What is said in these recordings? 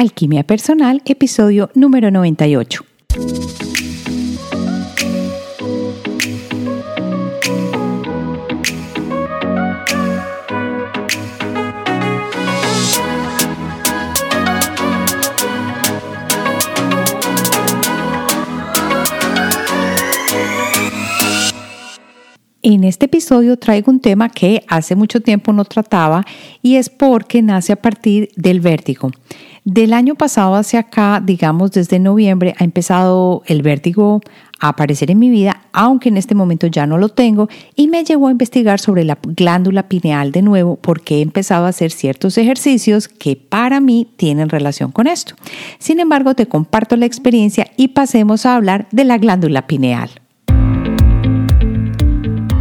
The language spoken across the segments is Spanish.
Alquimia Personal, episodio número 98. En este episodio traigo un tema que hace mucho tiempo no trataba y es porque nace a partir del vértigo. Del año pasado hacia acá, digamos desde noviembre, ha empezado el vértigo a aparecer en mi vida, aunque en este momento ya no lo tengo, y me llevó a investigar sobre la glándula pineal de nuevo porque he empezado a hacer ciertos ejercicios que para mí tienen relación con esto. Sin embargo, te comparto la experiencia y pasemos a hablar de la glándula pineal.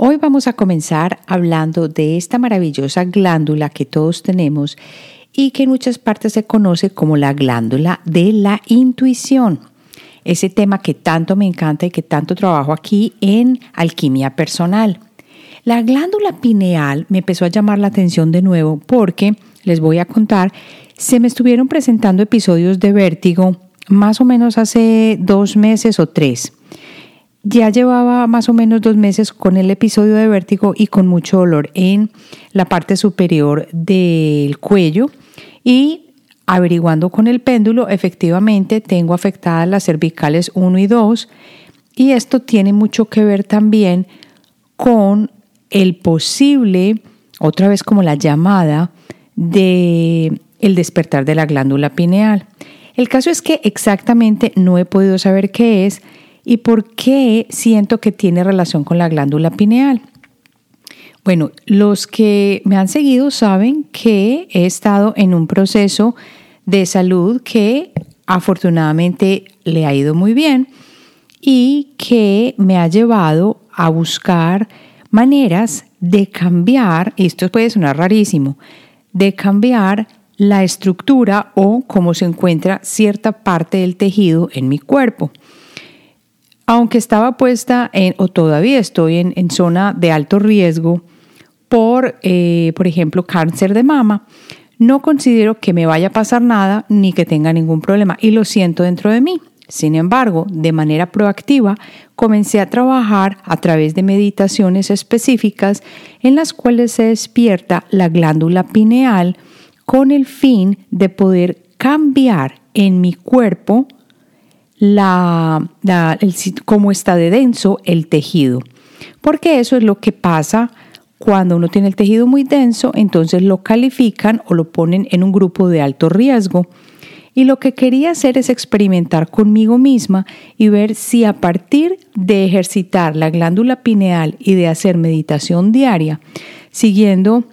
Hoy vamos a comenzar hablando de esta maravillosa glándula que todos tenemos y que en muchas partes se conoce como la glándula de la intuición. Ese tema que tanto me encanta y que tanto trabajo aquí en alquimia personal. La glándula pineal me empezó a llamar la atención de nuevo porque, les voy a contar, se me estuvieron presentando episodios de vértigo más o menos hace dos meses o tres. Ya llevaba más o menos dos meses con el episodio de vértigo y con mucho dolor en la parte superior del cuello y averiguando con el péndulo, efectivamente tengo afectadas las cervicales 1 y 2 y esto tiene mucho que ver también con el posible, otra vez como la llamada, de el despertar de la glándula pineal. El caso es que exactamente no he podido saber qué es, ¿Y por qué siento que tiene relación con la glándula pineal? Bueno, los que me han seguido saben que he estado en un proceso de salud que afortunadamente le ha ido muy bien y que me ha llevado a buscar maneras de cambiar, esto puede sonar rarísimo, de cambiar la estructura o cómo se encuentra cierta parte del tejido en mi cuerpo aunque estaba puesta en, o todavía estoy en, zona de alto riesgo por, eh, por ejemplo, cáncer de mama, no considero que me vaya a pasar nada ni que tenga ningún problema y lo siento dentro de mí. Sin embargo, de manera proactiva, comencé a trabajar a través de meditaciones específicas en las cuales se despierta la glándula pineal con el fin de poder cambiar en mi cuerpo la, cómo está de denso el tejido. Porque eso es lo que pasa cuando uno tiene el tejido muy denso, entonces lo califican o lo ponen en un grupo de alto riesgo. Y lo que quería hacer es experimentar conmigo misma y ver si a partir de ejercitar la glándula pineal y de hacer meditación diaria, siguiendo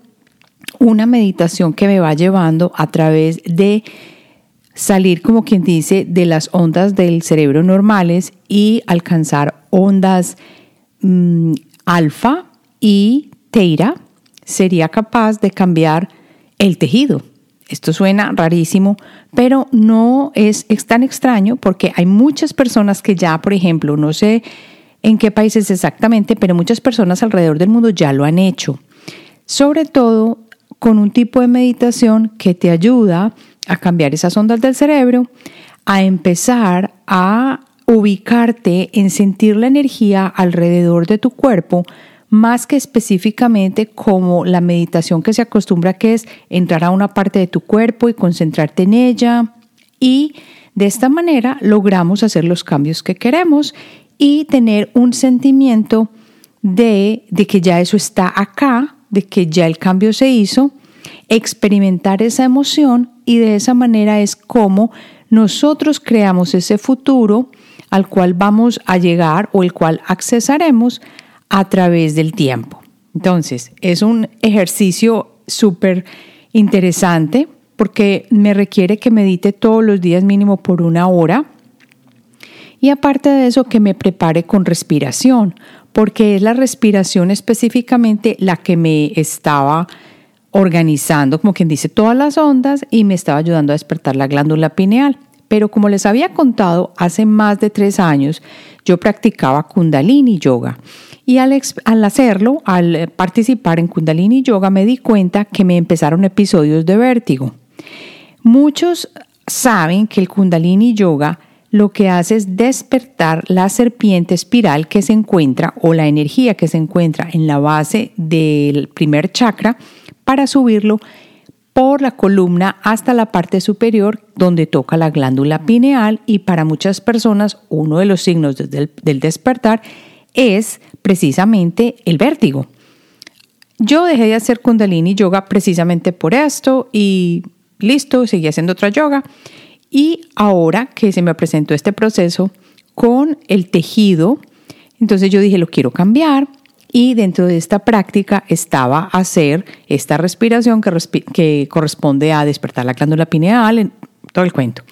una meditación que me va llevando a través de salir, como quien dice, de las ondas del cerebro normales y alcanzar ondas mm, alfa y teira, sería capaz de cambiar el tejido. Esto suena rarísimo, pero no es, es tan extraño porque hay muchas personas que ya, por ejemplo, no sé en qué países exactamente, pero muchas personas alrededor del mundo ya lo han hecho. Sobre todo con un tipo de meditación que te ayuda a cambiar esas ondas del cerebro, a empezar a ubicarte en sentir la energía alrededor de tu cuerpo, más que específicamente como la meditación que se acostumbra que es entrar a una parte de tu cuerpo y concentrarte en ella. Y de esta manera logramos hacer los cambios que queremos y tener un sentimiento de, de que ya eso está acá, de que ya el cambio se hizo experimentar esa emoción y de esa manera es como nosotros creamos ese futuro al cual vamos a llegar o el cual accesaremos a través del tiempo. Entonces, es un ejercicio súper interesante porque me requiere que medite todos los días mínimo por una hora Y aparte de eso, que me prepare con respiración, porque es la respiración específicamente la que me estaba organizando, como quien dice, todas las ondas y me estaba ayudando a despertar la glándula pineal. Pero como les había contado, hace más de tres años yo practicaba kundalini yoga. Y al, al, hacerlo, al participar en kundalini yoga, me di cuenta que me empezaron episodios de vértigo. Muchos saben que el kundalini yoga lo que hace es despertar la serpiente espiral que se encuentra o la energía que se encuentra en la base del primer chakra para subirlo por la columna hasta la parte superior donde toca la glándula pineal y para muchas personas uno de los signos del, del despertar es precisamente el vértigo. Yo dejé de hacer kundalini yoga precisamente por esto y listo, seguí haciendo otra yoga y ahora que se me presentó este proceso con el tejido, entonces yo dije, lo quiero cambiar. Y dentro de esta práctica estaba hacer esta respiración que, corresponde a despertar la glándula pineal, en todo el cuento.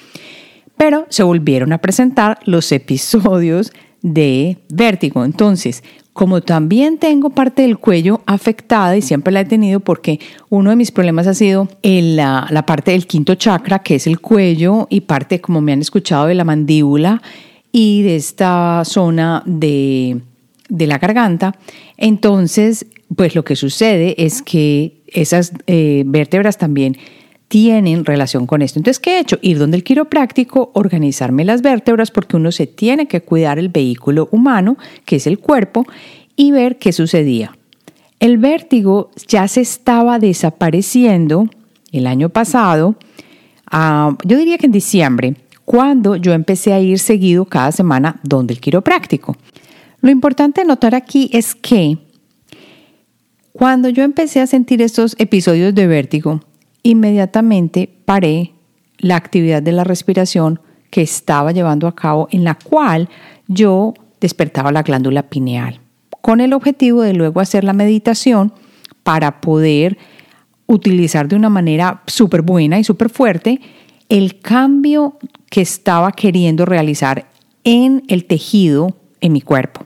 Pero se volvieron a presentar los episodios de vértigo. Entonces, como también tengo parte del cuello afectada y siempre la he tenido porque uno de mis problemas ha sido la, la, parte del quinto chakra, que es el cuello, y parte, como me han escuchado, de la mandíbula y de esta zona de, de la garganta. Entonces, pues lo que sucede es que esas eh, vértebras también tienen relación con esto. Entonces, ¿qué he hecho? Ir donde el quiropráctico, organizarme las vértebras, porque uno se tiene que cuidar el vehículo humano, que es el cuerpo, y ver qué sucedía. El vértigo ya se estaba desapareciendo el año pasado, ah, yo diría que en diciembre, cuando yo empecé a ir seguido cada semana donde el quiropráctico. Lo importante notar aquí es que cuando yo empecé a sentir estos episodios de vértigo, inmediatamente paré la actividad de la respiración que estaba llevando a cabo en la cual yo despertaba la glándula pineal, con el objetivo de luego hacer la meditación para poder utilizar de una manera súper buena y súper fuerte el cambio que estaba queriendo realizar en el tejido en mi cuerpo.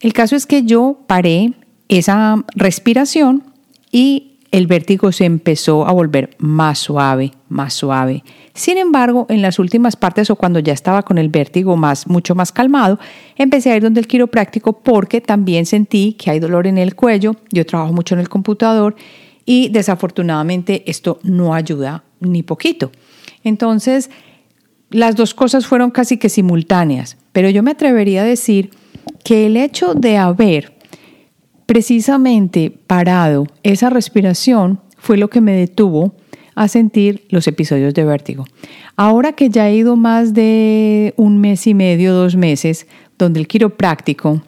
El caso es que yo paré esa respiración y el vértigo se empezó a volver más suave, más suave. Sin embargo, en las últimas partes o cuando ya estaba con el vértigo más, mucho más calmado, empecé a ir donde el quiropráctico porque también sentí que hay dolor en el cuello. Yo trabajo mucho en el computador y desafortunadamente esto no ayuda ni poquito. Entonces, las dos cosas fueron casi que simultáneas, pero yo me atrevería a decir que el hecho de haber Precisamente parado, esa respiración fue lo que me detuvo a sentir los episodios de vértigo. Ahora que ya he ido más de un mes y medio, dos meses, donde el quiropráctico,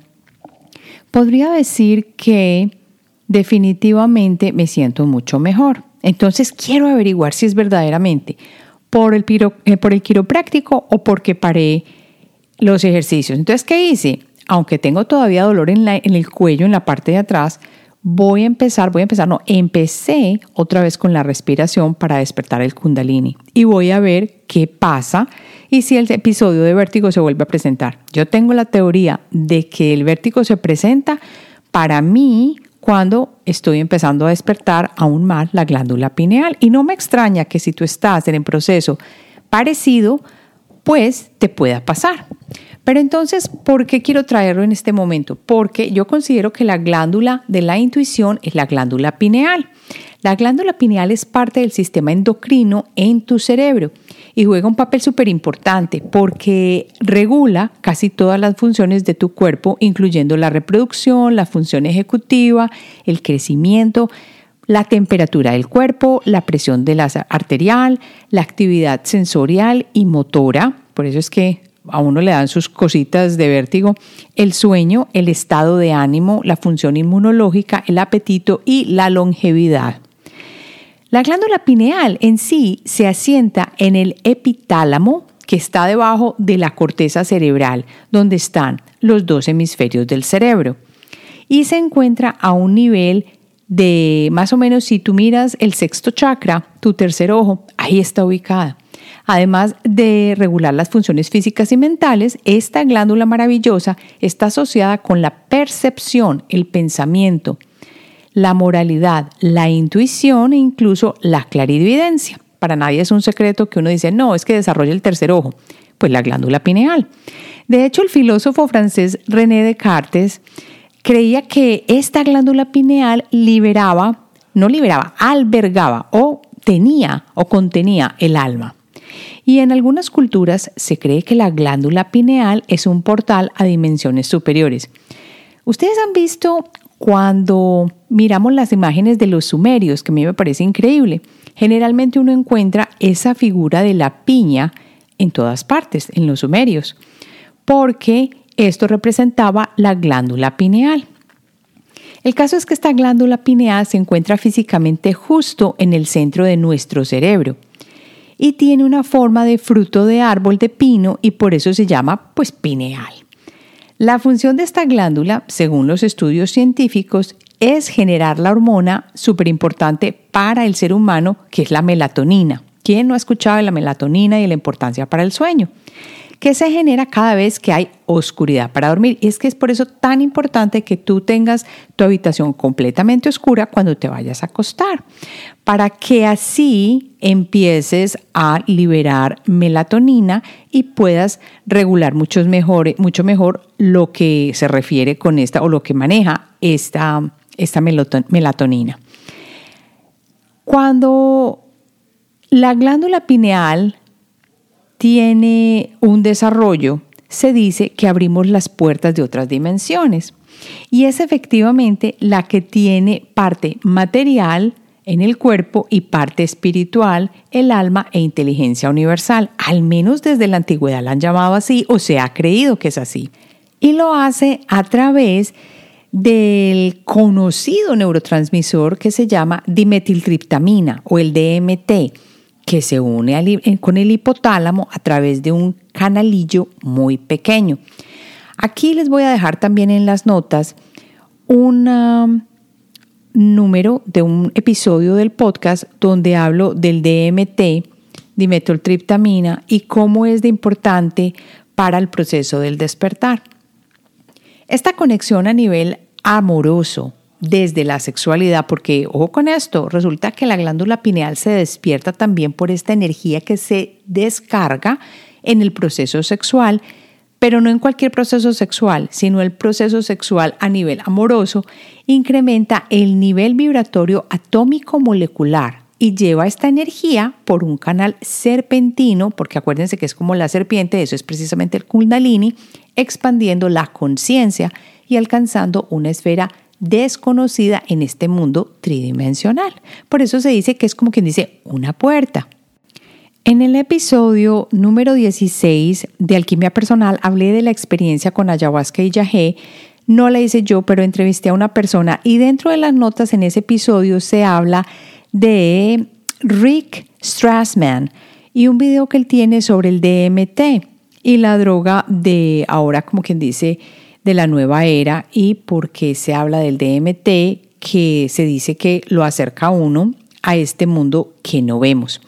podría decir que definitivamente me siento mucho mejor. Entonces quiero averiguar si es verdaderamente por el, eh, por el quiropráctico o porque paré los ejercicios. Entonces, ¿qué hice? Aunque tengo todavía dolor en, el cuello, en la parte de atrás, voy a empezar, voy a empezar, no, empecé otra vez con la respiración para despertar el kundalini y voy a ver qué pasa y si el episodio de vértigo se vuelve a presentar. Yo tengo la teoría de que el vértigo se presenta para mí cuando estoy empezando a despertar aún más la glándula pineal y no me extraña que si tú estás en el proceso parecido, pues te pueda pasar. Pero entonces, ¿por qué quiero traerlo en este momento? Porque yo considero que la glándula de la intuición es la glándula pineal. La glándula pineal es parte del sistema endocrino en tu cerebro y juega un papel súper importante porque regula casi todas las funciones de tu cuerpo, incluyendo la reproducción, la función ejecutiva, el crecimiento, la temperatura del cuerpo, la presión de la arterial, la actividad sensorial y motora. Por eso es que a uno le dan sus cositas de vértigo, el sueño, el estado de ánimo, la función inmunológica, el apetito y la longevidad. La glándula pineal en sí se asienta en el epitálamo que está debajo de la corteza cerebral, donde están los dos hemisferios del cerebro. Y se encuentra a un nivel de más o menos si tú miras el sexto chakra, tu tercer ojo, ahí está ubicada. Además de regular las funciones físicas y mentales, esta glándula maravillosa está asociada con la percepción, el pensamiento, la moralidad, la intuición e incluso la clarividencia. Para nadie es un secreto que uno dice, no, es que desarrolla el tercer ojo, pues la glándula pineal. De hecho, el filósofo francés René Descartes creía que esta glándula pineal liberaba, no liberaba, albergaba o tenía o contenía el alma. Y en algunas culturas se cree que la glándula pineal es un portal a dimensiones superiores. Ustedes han visto cuando miramos las imágenes de los sumerios, que a mí me parece increíble. Generalmente uno encuentra esa figura de la piña en todas partes, en los sumerios, porque esto representaba la glándula pineal. El caso es que esta glándula pineal se encuentra físicamente justo en el centro de nuestro cerebro y tiene una forma de fruto de árbol de pino y por eso se llama pues pineal. La función de esta glándula, según los estudios científicos, es generar la hormona súper importante para el ser humano, que es la melatonina. ¿Quién no ha escuchado de la melatonina y la importancia para el sueño? Que se genera cada vez que hay oscuridad para dormir. Y es que es por eso tan importante que tú tengas tu habitación completamente oscura cuando te vayas a acostar, para que así empieces a liberar melatonina y puedas regular mucho mejor, mucho mejor lo que se refiere con esta o lo que maneja esta, esta melatonina. Cuando la glándula pineal tiene un desarrollo, se dice que abrimos las puertas de otras dimensiones. Y es efectivamente la que tiene parte material en el cuerpo y parte espiritual, el alma e inteligencia universal. Al menos desde la antigüedad la han llamado así o se ha creído que es así. Y lo hace a través del conocido neurotransmisor que se llama dimetiltriptamina o el DMT que se une eh, con el hipotálamo a través de un canalillo muy pequeño. Aquí les voy a dejar también en las notas un um, número de un episodio del podcast donde hablo del DMT, dimetiltriptamina, y cómo es de importante para el proceso del despertar. Esta conexión a nivel amoroso, desde la sexualidad, porque ojo con esto, resulta que la glándula pineal se despierta también por esta energía que se descarga en el proceso sexual, pero no en cualquier proceso sexual, sino el proceso sexual a nivel amoroso, incrementa el nivel vibratorio atómico molecular y lleva esta energía por un canal serpentino, porque acuérdense que es como la serpiente, eso es precisamente el kundalini, expandiendo la conciencia y alcanzando una esfera desconocida en este mundo tridimensional. Por eso se dice que es como quien dice una puerta. En el episodio número 16 de Alquimia Personal hablé de la experiencia con ayahuasca y yagé. No la hice yo, pero entrevisté a una persona y dentro de las notas en ese episodio se habla de Rick Strassman y un video que él tiene sobre el DMT y la droga de ahora como quien dice de la nueva era y porque se habla del DMT que se dice que lo acerca a uno a este mundo que no vemos.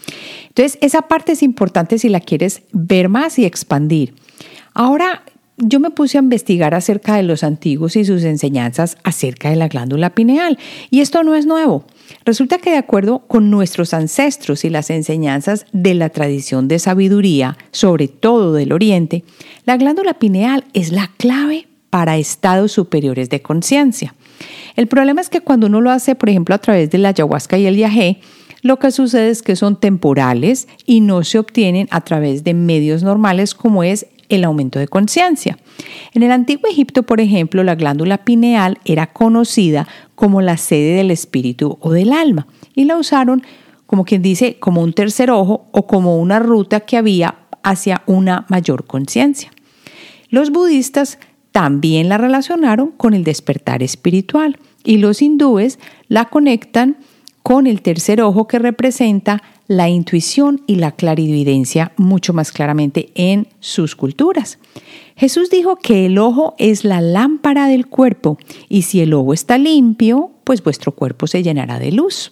Entonces, esa parte es importante si la quieres ver más y expandir. Ahora, yo me puse a investigar acerca de los antiguos y sus enseñanzas acerca de la glándula pineal. Y esto no es nuevo. Resulta que de acuerdo con nuestros ancestros y las enseñanzas de la tradición de sabiduría, sobre todo del Oriente, la glándula pineal es la clave para estados superiores de conciencia. El problema es que cuando uno lo hace, por ejemplo, a través de la ayahuasca y el viaje, lo que sucede es que son temporales y no se obtienen a través de medios normales como es el aumento de conciencia. En el antiguo Egipto, por ejemplo, la glándula pineal era conocida como la sede del espíritu o del alma y la usaron como quien dice como un tercer ojo o como una ruta que había hacia una mayor conciencia. Los budistas también la relacionaron con el despertar espiritual y los hindúes la conectan con el tercer ojo que representa la intuición y la clarividencia mucho más claramente en sus culturas. Jesús dijo que el ojo es la lámpara del cuerpo y si el ojo está limpio, pues vuestro cuerpo se llenará de luz.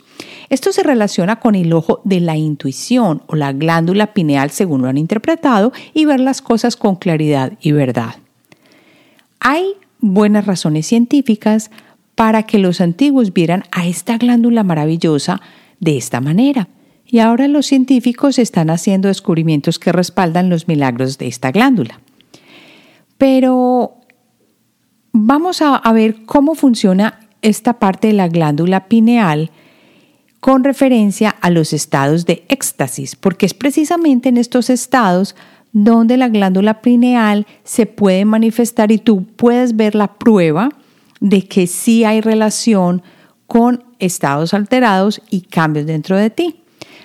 Esto se relaciona con el ojo de la intuición o la glándula pineal según lo han interpretado y ver las cosas con claridad y verdad. Hay buenas razones científicas para que los antiguos vieran a esta glándula maravillosa de esta manera. Y ahora los científicos están haciendo descubrimientos que respaldan los milagros de esta glándula. Pero vamos a, ver cómo funciona esta parte de la glándula pineal con referencia a los estados de éxtasis, porque es precisamente en estos estados donde la glándula pineal se puede manifestar y tú puedes ver la prueba de que sí hay relación con estados alterados y cambios dentro de ti.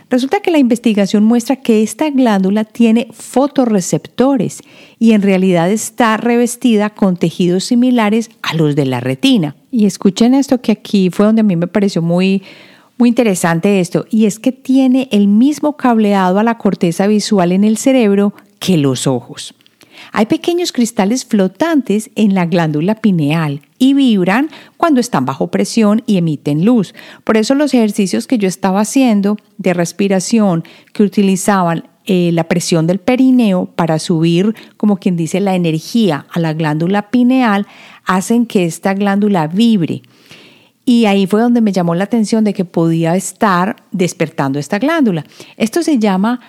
Resulta que la investigación muestra que esta glándula tiene fotorreceptores y en realidad está revestida con tejidos similares a los de la retina. Y escuchen esto que aquí fue donde a mí me pareció muy, muy interesante esto, y es que tiene el mismo cableado a la corteza visual en el cerebro que los ojos. Hay pequeños cristales flotantes en la glándula pineal y vibran cuando están bajo presión y emiten luz. Por eso los ejercicios que yo estaba haciendo de respiración que utilizaban eh, la presión del perineo para subir, como quien dice, la energía a la glándula pineal, hacen que esta glándula vibre. Y ahí fue donde me llamó la atención de que podía estar despertando esta glándula. Esto se llama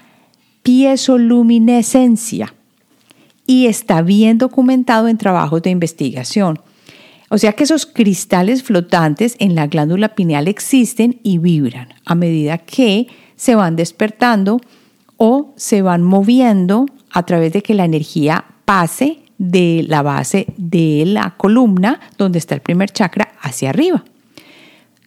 piezoluminescencia y está bien documentado en trabajos de investigación. O sea que esos cristales flotantes en la glándula pineal existen y vibran a medida que se van despertando o se van moviendo a través de que la energía pase de la base de la columna donde está el primer chakra hacia arriba.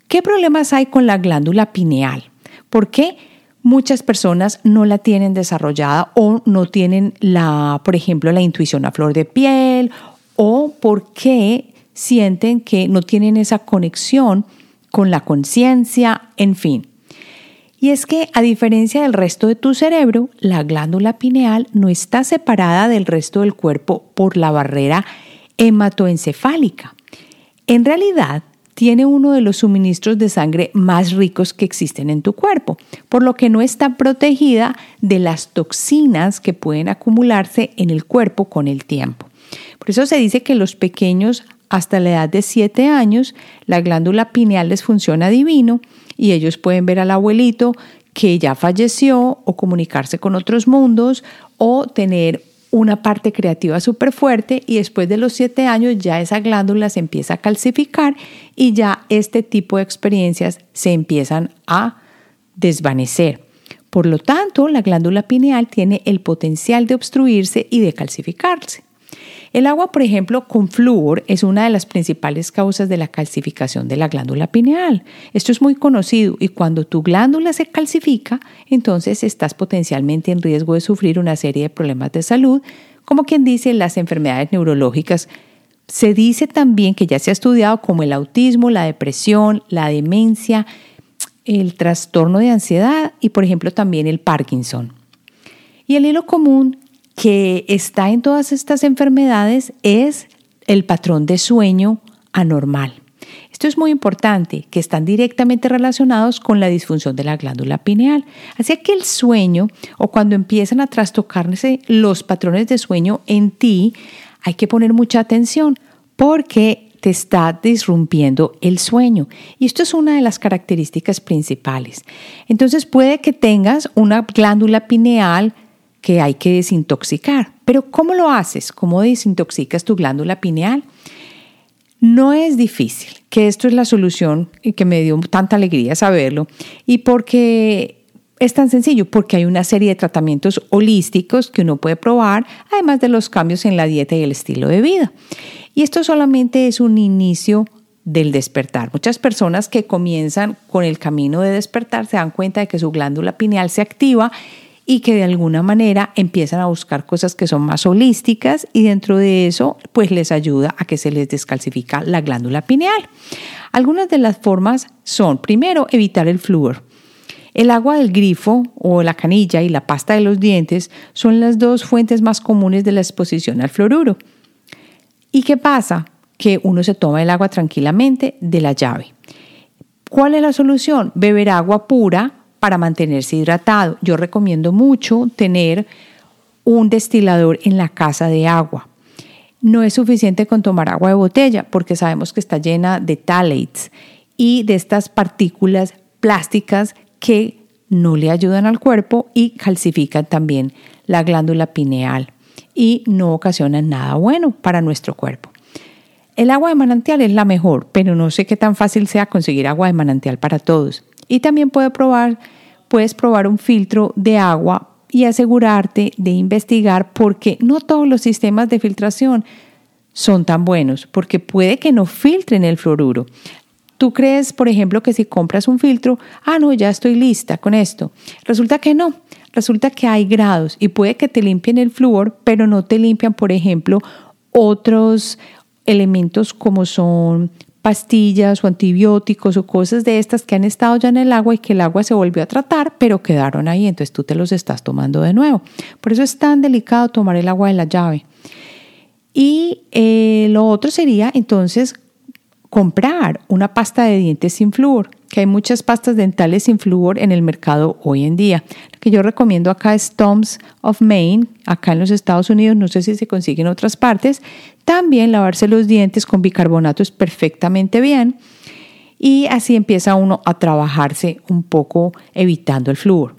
¿Qué problemas hay con la glándula pineal? ¿Por qué? Muchas personas no la tienen desarrollada o no tienen la, por ejemplo, la intuición a flor de piel o porque sienten que no tienen esa conexión con la conciencia, en fin. Y es que a diferencia del resto de tu cerebro, la glándula pineal no está separada del resto del cuerpo por la barrera hematoencefálica. En realidad, tiene uno de los suministros de sangre más ricos que existen en tu cuerpo, por lo que no está protegida de las toxinas que pueden acumularse en el cuerpo con el tiempo. Por eso se dice que los pequeños hasta la edad de 7 años, la glándula pineal les funciona divino y ellos pueden ver al abuelito que ya falleció o comunicarse con otros mundos o tener una parte creativa súper fuerte y después de los siete años ya esa glándula se empieza a calcificar y ya este tipo de experiencias se empiezan a desvanecer. Por lo tanto, la glándula pineal tiene el potencial de obstruirse y de calcificarse. El agua, por ejemplo, con flúor es una de las principales causas de la calcificación de la glándula pineal. Esto es muy conocido y cuando tu glándula se calcifica, entonces estás potencialmente en riesgo de sufrir una serie de problemas de salud, como quien dice las enfermedades neurológicas. Se dice también que ya se ha estudiado como el autismo, la depresión, la demencia, el trastorno de ansiedad y, por ejemplo, también el Parkinson. Y el hilo común que está en todas estas enfermedades es el patrón de sueño anormal. Esto es muy importante, que están directamente relacionados con la disfunción de la glándula pineal. Así que el sueño o cuando empiezan a trastocarse los patrones de sueño en ti, hay que poner mucha atención porque te está disrumpiendo el sueño. Y esto es una de las características principales. Entonces puede que tengas una glándula pineal que hay que desintoxicar. Pero ¿cómo lo haces? ¿Cómo desintoxicas tu glándula pineal? No es difícil, que esto es la solución y que me dio tanta alegría saberlo. Y porque es tan sencillo, porque hay una serie de tratamientos holísticos que uno puede probar, además de los cambios en la dieta y el estilo de vida. Y esto solamente es un inicio del despertar. Muchas personas que comienzan con el camino de despertar se dan cuenta de que su glándula pineal se activa y que de alguna manera empiezan a buscar cosas que son más holísticas y dentro de eso pues les ayuda a que se les descalcifica la glándula pineal. Algunas de las formas son, primero, evitar el flúor. El agua del grifo o la canilla y la pasta de los dientes son las dos fuentes más comunes de la exposición al fluoruro. ¿Y qué pasa? Que uno se toma el agua tranquilamente de la llave. ¿Cuál es la solución? Beber agua pura para mantenerse hidratado. Yo recomiendo mucho tener un destilador en la casa de agua. No es suficiente con tomar agua de botella porque sabemos que está llena de talates y de estas partículas plásticas que no le ayudan al cuerpo y calcifican también la glándula pineal y no ocasionan nada bueno para nuestro cuerpo. El agua de manantial es la mejor, pero no sé qué tan fácil sea conseguir agua de manantial para todos. Y también puedes probar un filtro de agua y asegurarte de investigar porque no todos los sistemas de filtración son tan buenos, porque puede que no filtren el fluoruro. Tú crees, por ejemplo, que si compras un filtro, ah, no, ya estoy lista con esto. Resulta que no. Resulta que hay grados y puede que te limpien el flúor, pero no te limpian, por ejemplo, otros elementos como son pastillas o antibióticos o cosas de estas que han estado ya en el agua y que el agua se volvió a tratar, pero quedaron ahí, entonces tú te los estás tomando de nuevo. Por eso es tan delicado tomar el agua de la llave. Y eh, lo otro sería entonces comprar una pasta de dientes sin flúor, que hay muchas pastas dentales sin flúor en el mercado hoy en día. Lo que yo recomiendo acá es Tom's of Maine, acá en los Estados Unidos, no sé si se consigue en otras partes. También lavarse los dientes con bicarbonato es perfectamente bien. Y así empieza uno a trabajarse un poco evitando el flúor.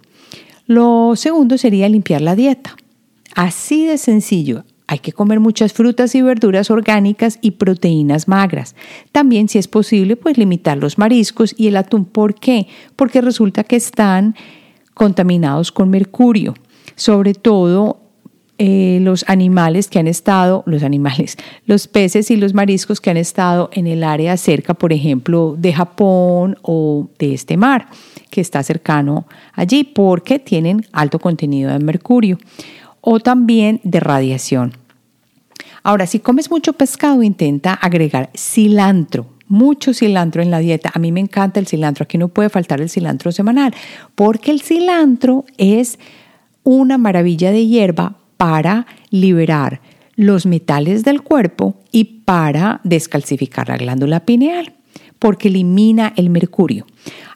Lo segundo sería limpiar la dieta. Así de sencillo. Hay que comer muchas frutas y verduras orgánicas y proteínas magras. También, si es posible, pues limitar los mariscos y el atún. ¿Por qué? Porque resulta que están contaminados con mercurio. Sobre todo eh, los animales que han estado, los animales, los peces y los mariscos que han estado en el área cerca, por ejemplo, de Japón o de este mar que está cercano allí, porque tienen alto contenido de mercurio o también de radiación. Ahora, si comes mucho pescado, intenta agregar cilantro, mucho cilantro en la dieta. A mí me encanta el cilantro, aquí no puede faltar el cilantro semanal, porque el cilantro es una maravilla de hierba para liberar los metales del cuerpo y para descalcificar la glándula pineal porque elimina el mercurio.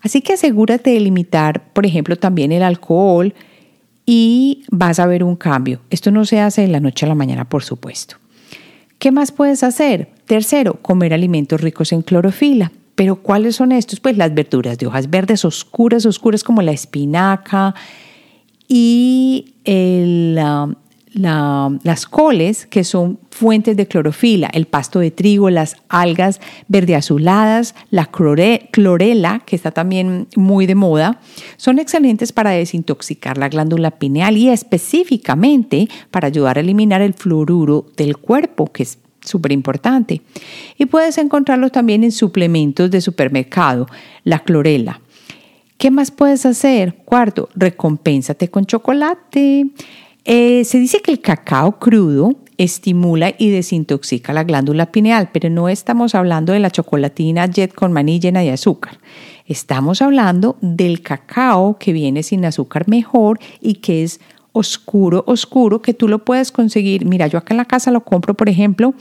Así que asegúrate de limitar, por ejemplo, también el alcohol y vas a ver un cambio. Esto no se hace de la noche a la mañana, por supuesto. ¿Qué más puedes hacer? Tercero, comer alimentos ricos en clorofila. ¿Pero cuáles son estos? Pues las verduras de hojas verdes oscuras, oscuras como la espinaca y el, las coles, que son fuentes de clorofila, el pasto de trigo, las algas verde azuladas, la clorela, que está también muy de moda, son excelentes para desintoxicar la glándula pineal y específicamente para ayudar a eliminar el fluoruro del cuerpo, que es súper importante. Y puedes encontrarlo también en suplementos de supermercado, la clorela. ¿Qué más puedes hacer? Cuarto, recompénsate con chocolate. Eh, se dice que el cacao crudo estimula y desintoxica la glándula pineal, pero no estamos hablando de la chocolatina jet con maní llena de azúcar. Estamos hablando del cacao que viene sin azúcar mejor y que es oscuro, oscuro, que tú lo puedes conseguir. Mira, yo acá en la casa lo compro, por ejemplo,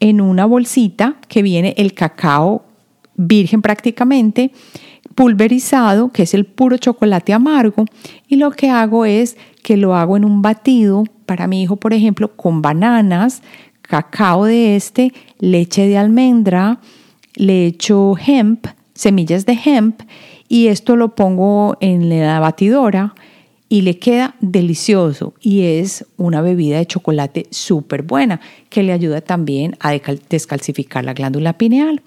en una bolsita que viene el cacao virgen prácticamente pulverizado, que es el puro chocolate amargo, y lo que hago es que lo hago en un batido para mi hijo, por ejemplo, con bananas, cacao de este, leche de almendra, le echo hemp, semillas de hemp, y esto lo pongo en la batidora y le queda delicioso y es una bebida de chocolate súper buena que le ayuda también a descalcificar la glándula pineal.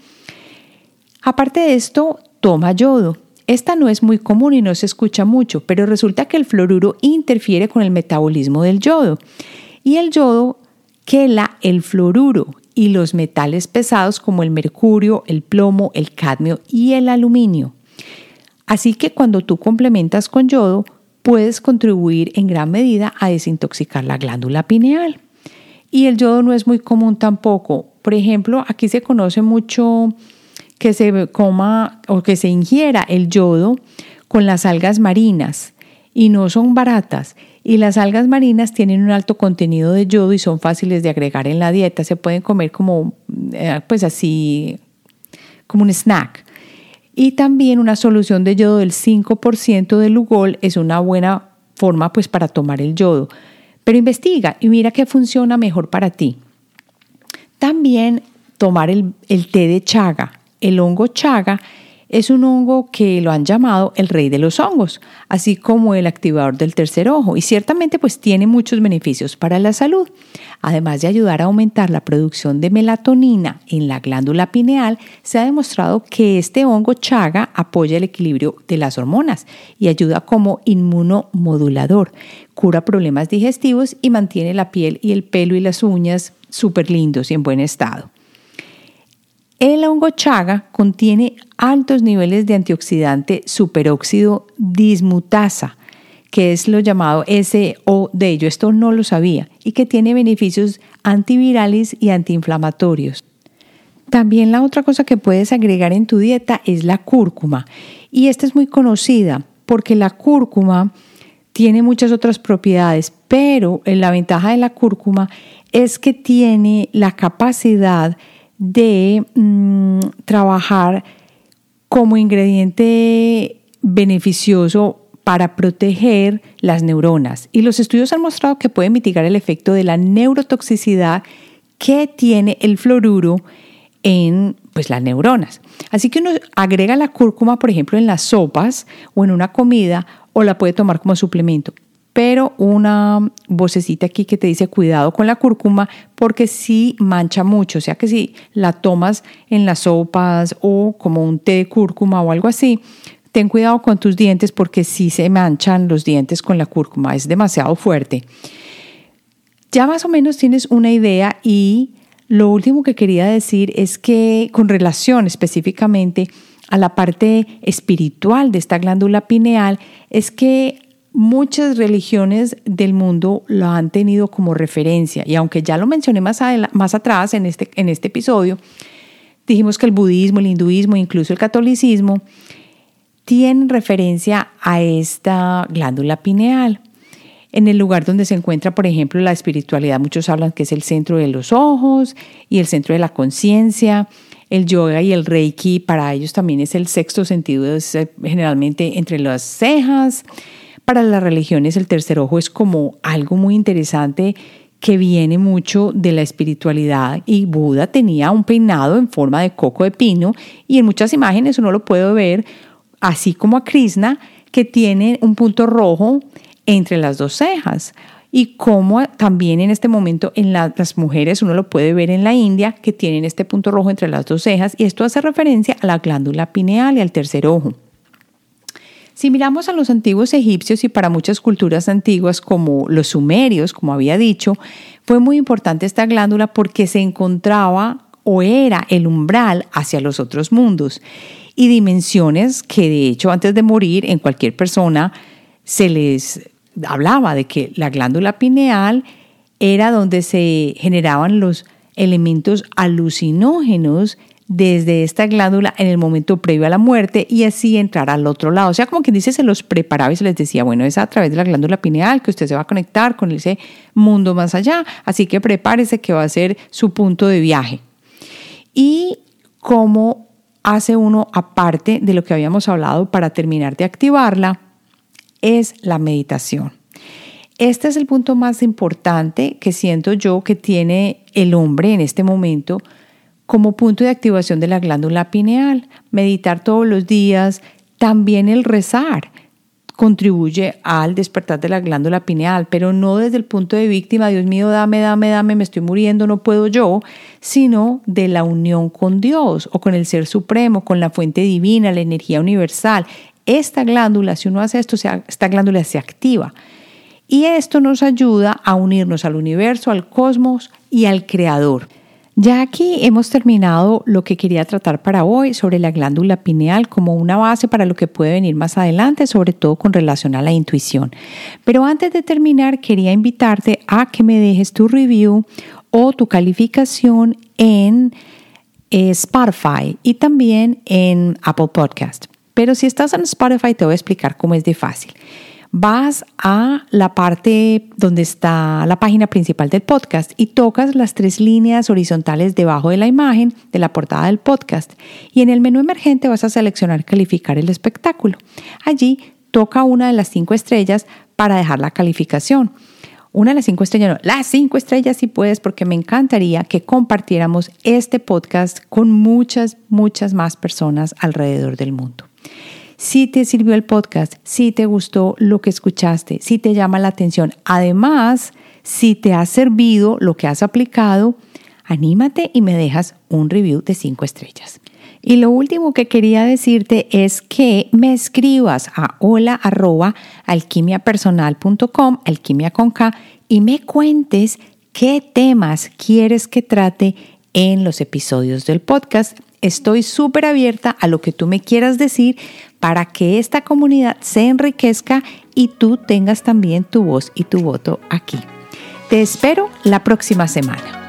Aparte de esto, toma yodo. Esta no es muy común y no se escucha mucho, pero resulta que el fluoruro interfiere con el metabolismo del yodo. Y el yodo quela el fluoruro y los metales pesados como el mercurio, el plomo, el cadmio y el aluminio. Así que cuando tú complementas con yodo, puedes contribuir en gran medida a desintoxicar la glándula pineal. Y el yodo no es muy común tampoco. Por ejemplo, aquí se conoce mucho que se coma o que se ingiera el yodo con las algas marinas y no son baratas. Y las algas marinas tienen un alto contenido de yodo y son fáciles de agregar en la dieta. Se pueden comer como, eh, pues así, como un snack. Y también una solución de yodo del 5% de Lugol es una buena forma pues para tomar el yodo. Pero investiga y mira qué funciona mejor para ti. También tomar el, el té de chaga. El hongo chaga es un hongo que lo han llamado el rey de los hongos, así como el activador del tercer ojo, y ciertamente pues tiene muchos beneficios para la salud. Además de ayudar a aumentar la producción de melatonina en la glándula pineal, se ha demostrado que este hongo chaga apoya el equilibrio de las hormonas y ayuda como inmunomodulador, cura problemas digestivos y mantiene la piel y el pelo y las uñas súper lindos y en buen estado. El hongo chaga contiene altos niveles de antioxidante superóxido dismutasa, que es lo llamado SOD. Yo esto no lo sabía y que tiene beneficios antivirales y antiinflamatorios. También la otra cosa que puedes agregar en tu dieta es la cúrcuma. Y esta es muy conocida porque la cúrcuma tiene muchas otras propiedades, pero la ventaja de la cúrcuma es que tiene la capacidad de mm, trabajar como ingrediente beneficioso para proteger las neuronas. Y los estudios han mostrado que puede mitigar el efecto de la neurotoxicidad que tiene el fluoruro en pues, las neuronas. Así que uno agrega la cúrcuma, por ejemplo, en las sopas o en una comida o la puede tomar como suplemento pero una vocecita aquí que te dice cuidado con la cúrcuma porque sí mancha mucho, o sea que si la tomas en las sopas o como un té de cúrcuma o algo así, ten cuidado con tus dientes porque sí se manchan los dientes con la cúrcuma, es demasiado fuerte. Ya más o menos tienes una idea y lo último que quería decir es que con relación específicamente a la parte espiritual de esta glándula pineal, es que muchas religiones del mundo lo han tenido como referencia. Y aunque ya lo mencioné más, más atrás en este, en este episodio, dijimos que el budismo, el hinduismo, incluso el catolicismo, tienen referencia a esta glándula pineal. En el lugar donde se encuentra, por ejemplo, la espiritualidad, muchos hablan que es el centro de los ojos y el centro de la conciencia. El yoga y el reiki para ellos también es el sexto sentido, es eh, generalmente entre las cejas. Para las religiones el tercer ojo es como algo muy interesante que viene mucho de la espiritualidad y Buda tenía un peinado en forma de coco de pino y en muchas imágenes uno lo puede ver así como a Krishna que tiene un punto rojo entre las dos cejas y como también en este momento en las mujeres uno lo puede ver en la India que tienen este punto rojo entre las dos cejas y esto hace referencia a la glándula pineal y al tercer ojo. Si miramos a los antiguos egipcios y para muchas culturas antiguas como los sumerios, como había dicho, fue muy importante esta glándula porque se encontraba o era el umbral hacia los otros mundos. Y dimensiones que de hecho antes de morir en cualquier persona se les hablaba de que la glándula pineal era donde se generaban los elementos alucinógenos desde esta glándula en el momento previo a la muerte y así entrar al otro lado. O sea, como quien dice, se los preparaba y se les decía, bueno, es a través de la glándula pineal que usted se va a conectar con ese mundo más allá, así que prepárese que va a ser su punto de viaje. Y cómo hace uno, aparte de lo que habíamos hablado para terminar de activarla, es la meditación. Este es el punto más importante que siento yo que tiene el hombre en este momento como punto de activación de la glándula pineal. Meditar todos los días, también el rezar contribuye al despertar de la glándula pineal, pero no desde el punto de víctima, Dios mío, dame, dame, dame, me estoy muriendo, no puedo yo, sino de la unión con Dios o con el Ser Supremo, con la fuente divina, la energía universal. Esta glándula, si uno hace esto, esta glándula se activa. Y esto nos ayuda a unirnos al universo, al cosmos y al Creador. Ya aquí hemos terminado lo que quería tratar para hoy sobre la glándula pineal como una base para lo que puede venir más adelante, sobre todo con relación a la intuición. Pero antes de terminar, quería invitarte a que me dejes tu review o tu calificación en eh, Spotify y también en Apple Podcast. Pero si estás en Spotify, te voy a explicar cómo es de fácil. Vas a la parte donde está la página principal del podcast y tocas las tres líneas horizontales debajo de la imagen de la portada del podcast. Y en el menú emergente vas a seleccionar calificar el espectáculo. Allí toca una de las cinco estrellas para dejar la calificación. Una de las cinco estrellas, no, las cinco estrellas si puedes, porque me encantaría que compartiéramos este podcast con muchas, muchas más personas alrededor del mundo. Si te sirvió el podcast, si te gustó lo que escuchaste, si te llama la atención, además, si te ha servido lo que has aplicado, anímate y me dejas un review de cinco estrellas. Y lo último que quería decirte es que me escribas a hola arroba alquimiapersonal.com, alquimia con K, y me cuentes qué temas quieres que trate en los episodios del podcast. Estoy súper abierta a lo que tú me quieras decir para que esta comunidad se enriquezca y tú tengas también tu voz y tu voto aquí. Te espero la próxima semana.